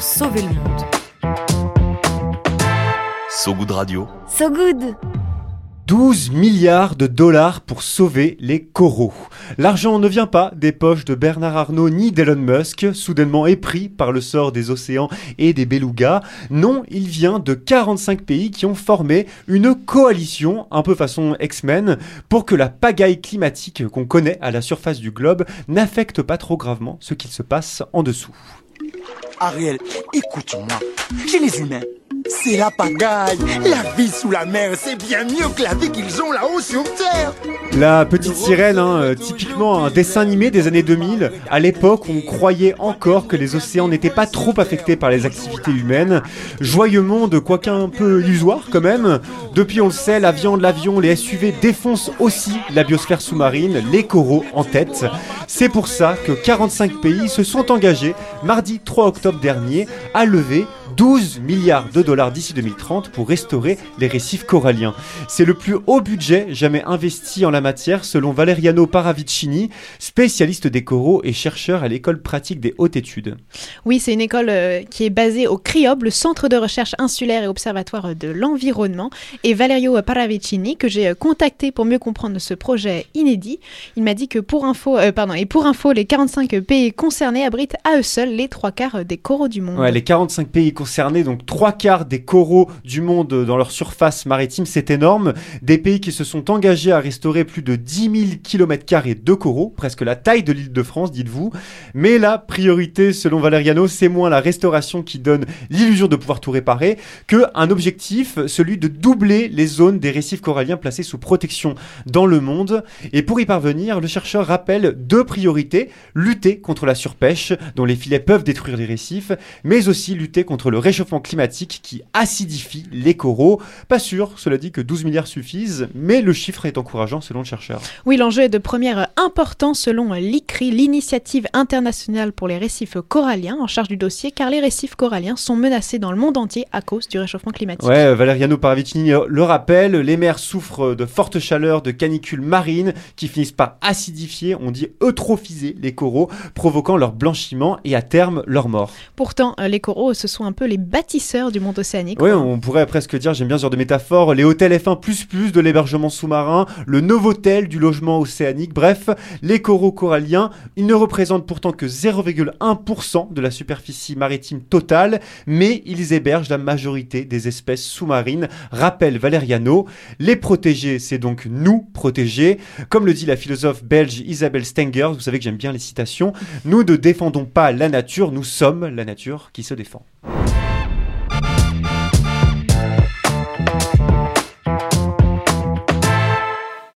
pour sauver le monde. So Good Radio. So good 12 milliards de dollars pour sauver les coraux. L'argent ne vient pas des poches de Bernard Arnault ni d'Elon Musk, soudainement épris par le sort des océans et des belugas. Non, il vient de 45 pays qui ont formé une coalition, un peu façon X-Men, pour que la pagaille climatique qu'on connaît à la surface du globe n'affecte pas trop gravement ce qu'il se passe en dessous. Ariel, écoute-moi. Chez les humains, c'est la pagaille. La vie sous la mer, c'est bien mieux que la vie qu'ils ont là-haut sur Terre. La petite sirène, hein, euh, typiquement un dessin animé des années 2000. À l'époque, on croyait encore que les océans n'étaient pas trop affectés par les activités humaines. Joyeux monde, quoique un peu illusoire quand même. Depuis, on le sait, la viande, l'avion, les SUV défoncent aussi la biosphère sous-marine, les coraux en tête. C'est pour ça que 45 pays se sont engagés, mardi 3 octobre dernier, à lever 12 milliards de dollars d'ici 2030 pour restaurer les récifs coralliens. C'est le plus haut budget jamais investi en la matière selon Valeriano Paravicini, spécialiste des coraux et chercheur à l'école pratique des hautes études. Oui, c'est une école euh, qui est basée au CRIOB, le Centre de recherche insulaire et observatoire de l'environnement. Et Valerio Paravicini, que j'ai euh, contacté pour mieux comprendre ce projet inédit, il m'a dit que pour info, euh, pardon, et pour info, les 45 pays concernés abritent à eux seuls les trois quarts des coraux du monde. Ouais, les 45 pays concernés, donc trois quarts des coraux du monde dans leur surface maritime, c'est énorme. Des pays qui se sont engagés à restaurer plus de 10 000 km de coraux, presque la taille de l'île de France, dites-vous. Mais la priorité, selon Valeriano, c'est moins la restauration qui donne l'illusion de pouvoir tout réparer que un objectif, celui de doubler les zones des récifs coralliens placés sous protection dans le monde. Et pour y parvenir, le chercheur rappelle deux priorités lutter contre la surpêche, dont les filets peuvent détruire les récifs, mais aussi lutter contre le réchauffement climatique qui acidifie les coraux. Pas sûr, cela dit, que 12 milliards suffisent, mais le chiffre est encourageant selon le chercheur. Oui, l'enjeu est de première importance selon l'ICRI, l'initiative internationale pour les récifs coralliens, en charge du dossier, car les récifs coralliens sont menacés dans le monde entier à cause du réchauffement climatique. Ouais, Valeriano Paravicini le rappelle, les mers souffrent de fortes chaleurs, de canicules marines qui finissent par acidifier, on dit eutrophiser les coraux, provoquant leur blanchiment et à terme leur mort. Pourtant, euh, les coraux, ce sont un peu les bâtisseurs du monde océanique. Oui, on pourrait presque dire, j'aime bien ce genre de métaphore, les hôtels F1++ de l'hébergement sous-marin, le Novotel du logement océanique, bref, les coraux coralliens, ils ne représentent pourtant que 0,1% de la superficie maritime totale, mais ils hébergent la majorité des espèces sous-marines, rappelle Valeriano. Les protéger, c'est donc nous protéger. Comme le dit la philosophe belge Isabelle Stengers, vous savez que j'aime bien les citations, nous ne défendons pas la nature, nous sommes la nature qui se défend.